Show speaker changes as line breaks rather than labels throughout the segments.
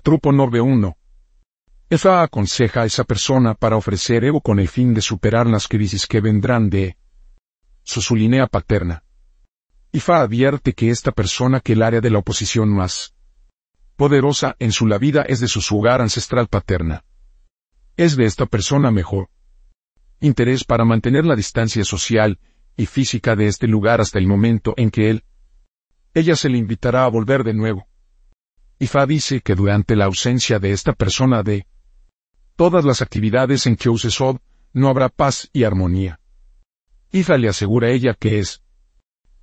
Trupo 91. Efa aconseja a esa persona para ofrecer ego con el fin de superar las crisis que vendrán de su línea paterna. Ifa advierte que esta persona que el área de la oposición más poderosa en su la vida es de su hogar ancestral paterna. Es de esta persona mejor interés para mantener la distancia social y física de este lugar hasta el momento en que él, ella se le invitará a volver de nuevo. Ifa dice que durante la ausencia de esta persona de todas las actividades en que Usesod, no habrá paz y armonía. Ifa le asegura a ella que es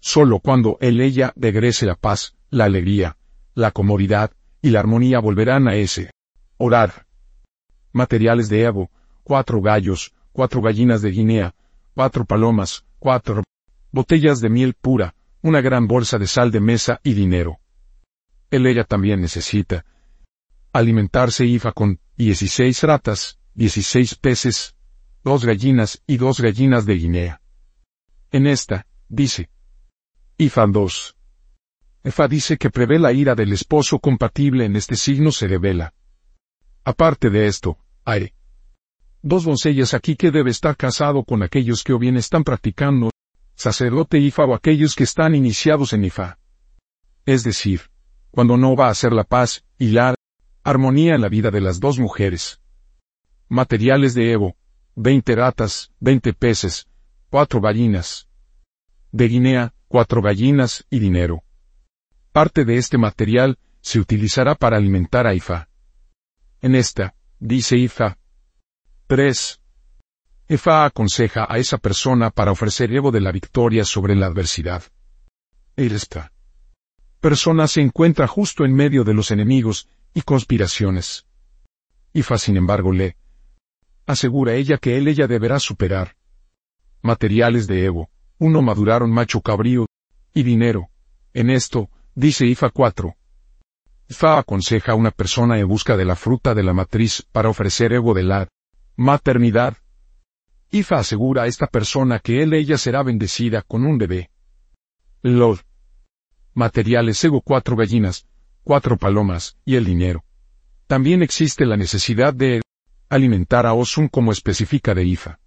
solo cuando él ella regrese la paz, la alegría, la comodidad y la armonía volverán a ese orar. Materiales de Evo, cuatro gallos, cuatro gallinas de Guinea, cuatro palomas, cuatro botellas de miel pura, una gran bolsa de sal de mesa y dinero. Él ella también necesita alimentarse IFA con 16 ratas, 16 peces, dos gallinas y dos gallinas de Guinea. En esta, dice, IFA 2. EFA dice que prevé la ira del esposo compatible en este signo se revela. Aparte de esto, hay dos doncellas aquí que debe estar casado con aquellos que o bien están practicando sacerdote IFA o aquellos que están iniciados en IFA. Es decir, cuando no va a ser la paz y la armonía en la vida de las dos mujeres. Materiales de Evo, 20 ratas, 20 peces, 4 gallinas. De Guinea, 4 gallinas y dinero. Parte de este material se utilizará para alimentar a Ifa. En esta, dice Ifa. 3. Efa aconseja a esa persona para ofrecer Evo de la victoria sobre la adversidad. Esta persona se encuentra justo en medio de los enemigos y conspiraciones. Ifa sin embargo le asegura ella que él ella deberá superar. Materiales de Evo, uno maduraron macho cabrío, y dinero. En esto, dice Ifa 4. Ifa aconseja a una persona en busca de la fruta de la matriz para ofrecer Evo de la maternidad, Ifa asegura a esta persona que él ella será bendecida con un bebé. Lord. Materiales Ego cuatro gallinas, cuatro palomas, y el dinero. También existe la necesidad de alimentar a Osun como especifica de Ifa.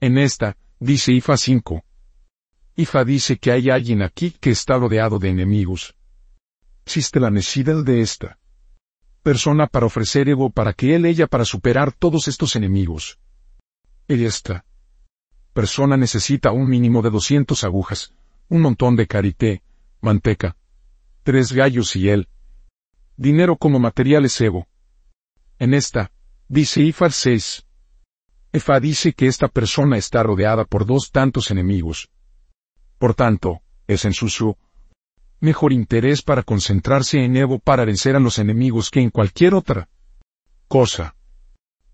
En esta, dice Ifa 5. Ifa dice que hay alguien aquí que está rodeado de enemigos. Existe la necesidad de esta persona para ofrecer Ego para que él ella para superar todos estos enemigos. Y esta persona necesita un mínimo de 200 agujas, un montón de karité, manteca, tres gallos y él. Dinero como materiales Evo. En esta, dice Ifar 6. Efa dice que esta persona está rodeada por dos tantos enemigos. Por tanto, es en su mejor interés para concentrarse en Evo para vencer a los enemigos que en cualquier otra cosa.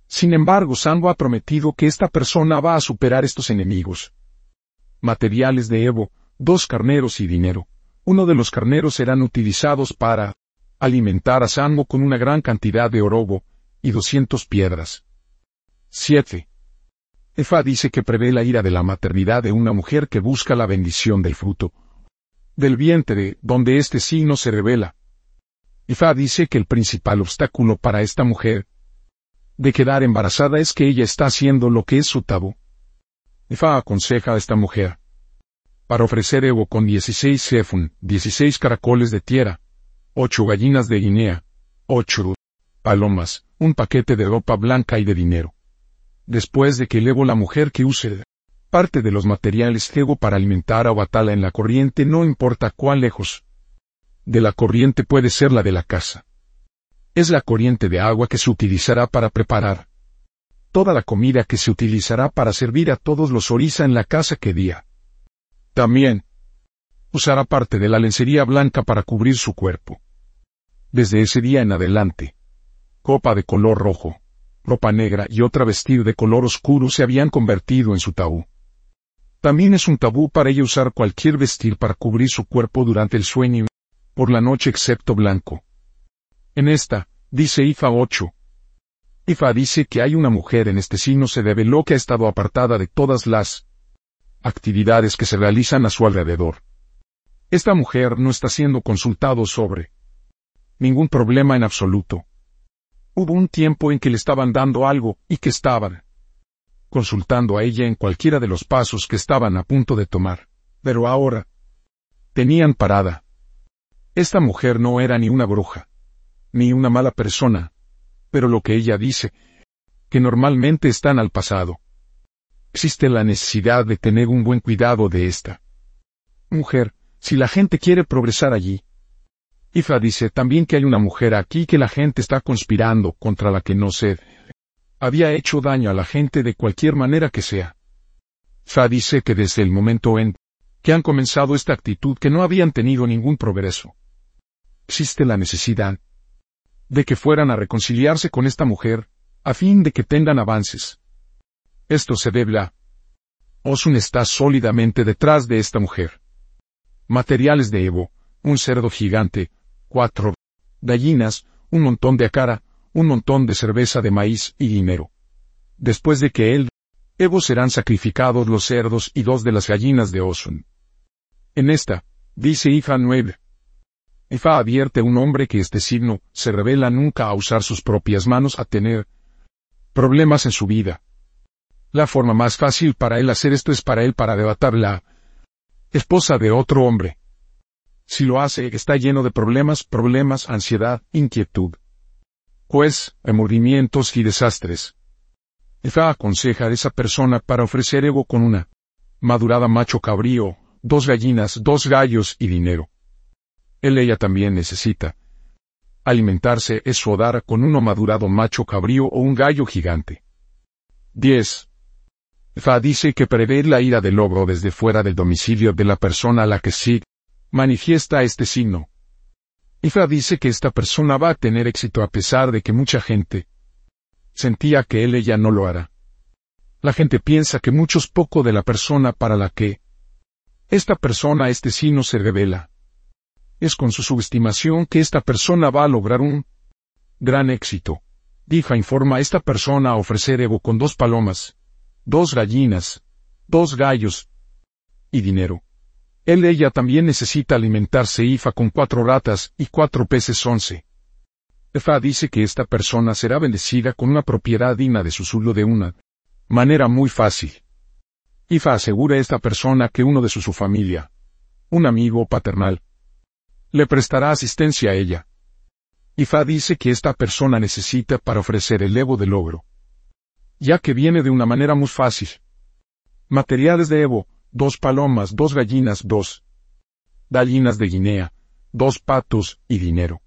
Sin embargo, Sango ha prometido que esta persona va a superar estos enemigos. Materiales de Evo, dos carneros y dinero. Uno de los carneros serán utilizados para alimentar a Sango con una gran cantidad de orobo y 200 piedras. 7. Efa dice que prevé la ira de la maternidad de una mujer que busca la bendición del fruto del vientre, donde este signo se revela. Efa dice que el principal obstáculo para esta mujer de quedar embarazada es que ella está haciendo lo que es su tabú. Ifa aconseja a esta mujer. Para ofrecer Evo con 16 sefun, 16 caracoles de tierra, 8 gallinas de Guinea, 8 palomas, un paquete de ropa blanca y de dinero. Después de que elevo la mujer que use parte de los materiales Evo para alimentar a Batala en la corriente no importa cuán lejos de la corriente puede ser la de la casa es la corriente de agua que se utilizará para preparar toda la comida que se utilizará para servir a todos los orisa en la casa que día. También usará parte de la lencería blanca para cubrir su cuerpo. Desde ese día en adelante, copa de color rojo, ropa negra y otra vestido de color oscuro se habían convertido en su tabú. También es un tabú para ella usar cualquier vestir para cubrir su cuerpo durante el sueño, por la noche excepto blanco. En esta, dice Ifa 8. Ifa dice que hay una mujer en este signo se lo que ha estado apartada de todas las actividades que se realizan a su alrededor. Esta mujer no está siendo consultado sobre ningún problema en absoluto. Hubo un tiempo en que le estaban dando algo y que estaban consultando a ella en cualquiera de los pasos que estaban a punto de tomar. Pero ahora tenían parada. Esta mujer no era ni una bruja, ni una mala persona, pero lo que ella dice, que normalmente están al pasado. Existe la necesidad de tener un buen cuidado de esta mujer, si la gente quiere progresar allí. Ifa dice también que hay una mujer aquí que la gente está conspirando contra la que no se había hecho daño a la gente de cualquier manera que sea. Fa dice que desde el momento en que han comenzado esta actitud que no habían tenido ningún progreso. Existe la necesidad de que fueran a reconciliarse con esta mujer, a fin de que tengan avances. Esto se debe a Osun está sólidamente detrás de esta mujer. Materiales de Evo, un cerdo gigante, cuatro gallinas, un montón de acara, un montón de cerveza de maíz y dinero. Después de que él, Evo serán sacrificados los cerdos y dos de las gallinas de Osun. En esta, dice Ifa 9. Ifa advierte a un hombre que este signo se revela nunca a usar sus propias manos a tener problemas en su vida. La forma más fácil para él hacer esto es para él para debatar la esposa de otro hombre. Si lo hace, está lleno de problemas, problemas, ansiedad, inquietud. Pues, movimientos y desastres. Ifa aconseja a esa persona para ofrecer ego con una madurada macho cabrío, dos gallinas, dos gallos y dinero. Él ella también necesita. Alimentarse es sudar con uno madurado macho cabrío o un gallo gigante. 10. Fa dice que prevé la ira del logro desde fuera del domicilio de la persona a la que sí manifiesta este signo. Ifa dice que esta persona va a tener éxito a pesar de que mucha gente sentía que él ella no lo hará. La gente piensa que mucho es poco de la persona para la que esta persona este signo se revela. Es con su subestimación que esta persona va a lograr un gran éxito. Difa informa a esta persona a ofrecer ego con dos palomas, dos gallinas, dos gallos y dinero. Él ella también necesita alimentarse Ifa con cuatro ratas y cuatro peces once. Ifa dice que esta persona será bendecida con una propiedad digna de su suelo de una manera muy fácil. Ifa asegura a esta persona que uno de su, su familia, un amigo paternal, le prestará asistencia a ella. Ifa dice que esta persona necesita para ofrecer el Evo del logro. Ya que viene de una manera muy fácil. Materiales de Evo, dos palomas, dos gallinas, dos gallinas de Guinea, dos patos y dinero.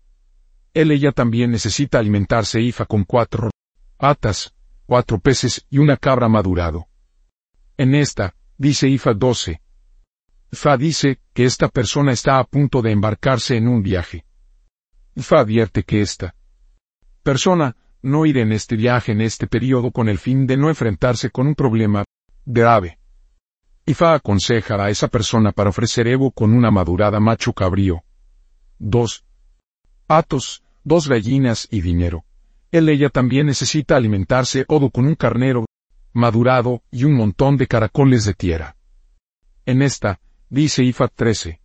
Él ella también necesita alimentarse Ifa con cuatro atas, cuatro peces y una cabra madurado. En esta, dice Ifa 12. Fa dice que esta persona está a punto de embarcarse en un viaje. Fa advierte que esta persona no irá en este viaje en este periodo con el fin de no enfrentarse con un problema grave. Ifa aconseja a esa persona para ofrecer Evo con una madurada macho cabrío. Dos Atos, dos gallinas y dinero. Él ella también necesita alimentarse odo con un carnero madurado y un montón de caracoles de tierra. En esta, dice Ifa 13.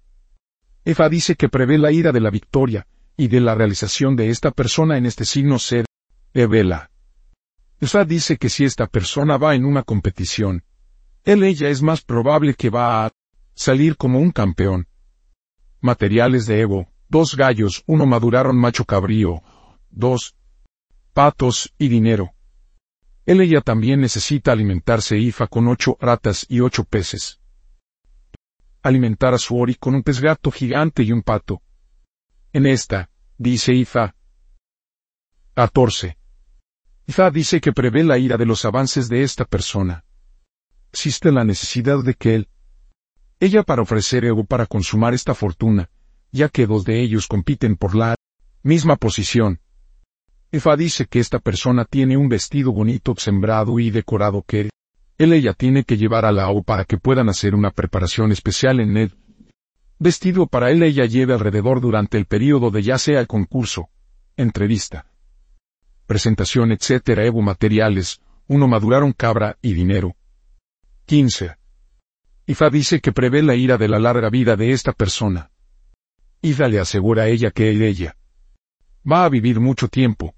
Ifa dice que prevé la ira de la victoria, y de la realización de esta persona en este signo ser, Evela. Ifa dice que si esta persona va en una competición, él ella es más probable que va a salir como un campeón. Materiales de Evo, dos gallos, uno maduraron macho cabrío, dos patos y dinero. Él ella también necesita alimentarse IFA con ocho ratas y ocho peces. Alimentar a su ori con un pez gato gigante y un pato. En esta, dice Ifa. 14. Ifa dice que prevé la ira de los avances de esta persona. Existe la necesidad de que él, ella para ofrecer ego para consumar esta fortuna, ya que dos de ellos compiten por la misma posición, Efa dice que esta persona tiene un vestido bonito sembrado y decorado que él ella tiene que llevar a la O para que puedan hacer una preparación especial en él. Vestido para él ella lleve alrededor durante el periodo de ya sea el concurso, entrevista, presentación etc. Evo materiales, uno maduraron cabra y dinero. 15. Ifa dice que prevé la ira de la larga vida de esta persona. Ifa le asegura a ella que ella Va a vivir mucho tiempo.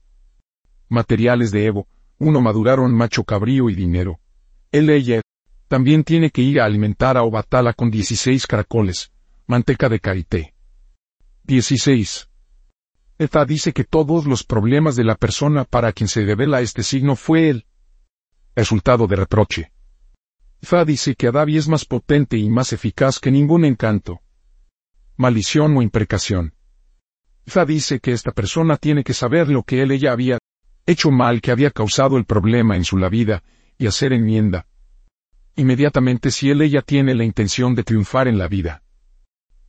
Materiales de Evo. Uno maduraron macho cabrío y dinero. Él ella también tiene que ir a alimentar a Obatala con 16 caracoles, manteca de carité. 16. Eta dice que todos los problemas de la persona para quien se revela este signo fue el resultado de reproche. Fa dice que Adavi es más potente y más eficaz que ningún encanto, maldición o imprecación. Fa dice que esta persona tiene que saber lo que él ella había hecho mal que había causado el problema en su la vida, y hacer enmienda. Inmediatamente si él ella tiene la intención de triunfar en la vida.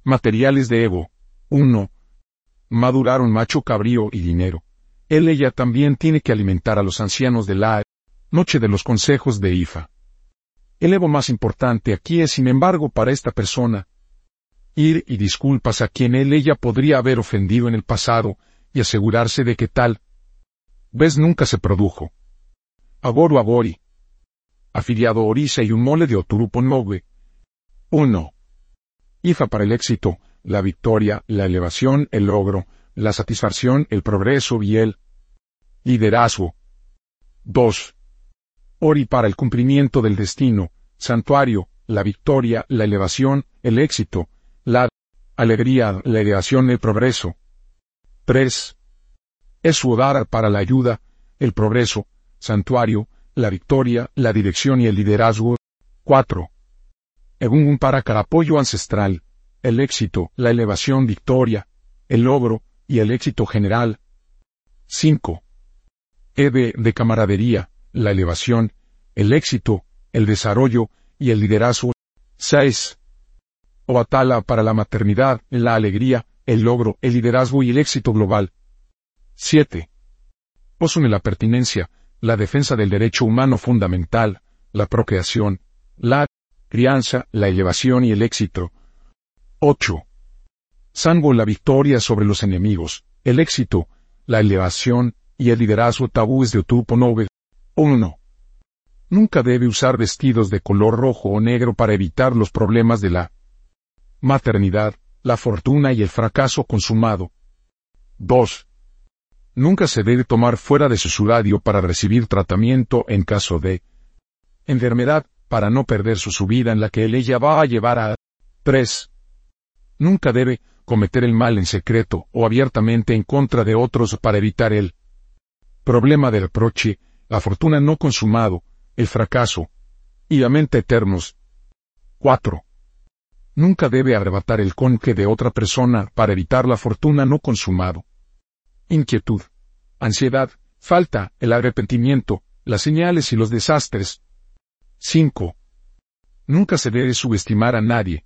Materiales de Evo. 1. Madurar un macho cabrío y dinero. Él ella también tiene que alimentar a los ancianos de la noche de los consejos de Ifa. El Evo más importante aquí es, sin embargo, para esta persona, ir y disculpas a quien él ella podría haber ofendido en el pasado, y asegurarse de que tal vez nunca se produjo. Agoro Agori. Afiliado Orisa y un mole de Oturupo 1. IFA para el éxito, la victoria, la elevación, el logro, la satisfacción, el progreso y el liderazgo. 2. Ori para el cumplimiento del destino, santuario, la victoria, la elevación, el éxito, la alegría, la elevación, el progreso. 3. Es para la ayuda, el progreso, santuario, la victoria, la dirección y el liderazgo. 4. un para cada apoyo ancestral, el éxito, la elevación, victoria, el logro y el éxito general. 5. Eve de camaradería, la elevación, el éxito, el desarrollo y el liderazgo. 6. Oatala para la maternidad, la alegría, el logro, el liderazgo y el éxito global. 7. Osune la pertinencia, la defensa del derecho humano fundamental, la procreación, la crianza, la elevación y el éxito. 8. Sango la victoria sobre los enemigos, el éxito, la elevación y el liderazgo tabúes de Otupo 9. 1. Nunca debe usar vestidos de color rojo o negro para evitar los problemas de la maternidad, la fortuna y el fracaso consumado. 2. Nunca se debe tomar fuera de su radio para recibir tratamiento en caso de enfermedad, para no perder su subida en la que él ella va a llevar a 3. Nunca debe cometer el mal en secreto o abiertamente en contra de otros para evitar el problema del reproche, la fortuna no consumado, el fracaso y la mente eternos. 4. Nunca debe arrebatar el conque de otra persona para evitar la fortuna no consumado inquietud, ansiedad, falta, el arrepentimiento, las señales y los desastres. 5. Nunca se debe subestimar a nadie,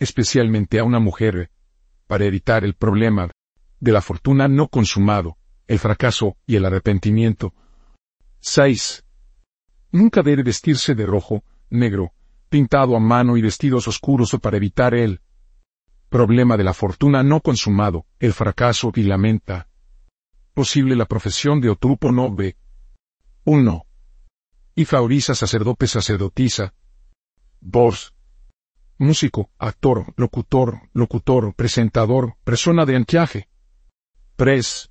especialmente a una mujer, para evitar el problema de la fortuna no consumado, el fracaso y el arrepentimiento. 6. Nunca debe vestirse de rojo, negro, pintado a mano y vestidos oscuros para evitar el problema de la fortuna no consumado, el fracaso y la menta posible la profesión de Otupo no ve. 1. Ifauriza sacerdote sacerdotisa. 2. Músico, actor, locutor, locutor, presentador, persona de anclaje. 3.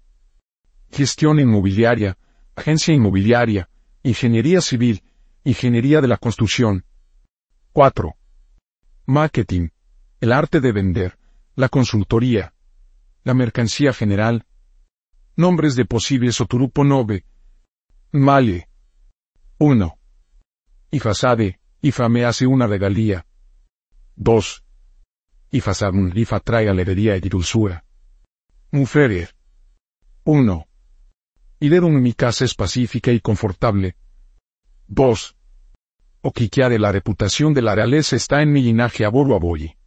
Gestión inmobiliaria, agencia inmobiliaria, ingeniería civil, ingeniería de la construcción. 4. Marketing, el arte de vender, la consultoría, la mercancía general, Nombres de posibles Oturupo Nove. Male. 1. Ifasade, Ifa me hace una regalía. 2. Ifasadun, Ifa trae alegría y dulzura. Muferer. 1. Iderum mi casa es pacífica y confortable. 2. de la reputación de la realeza está en mi linaje a Aboyi.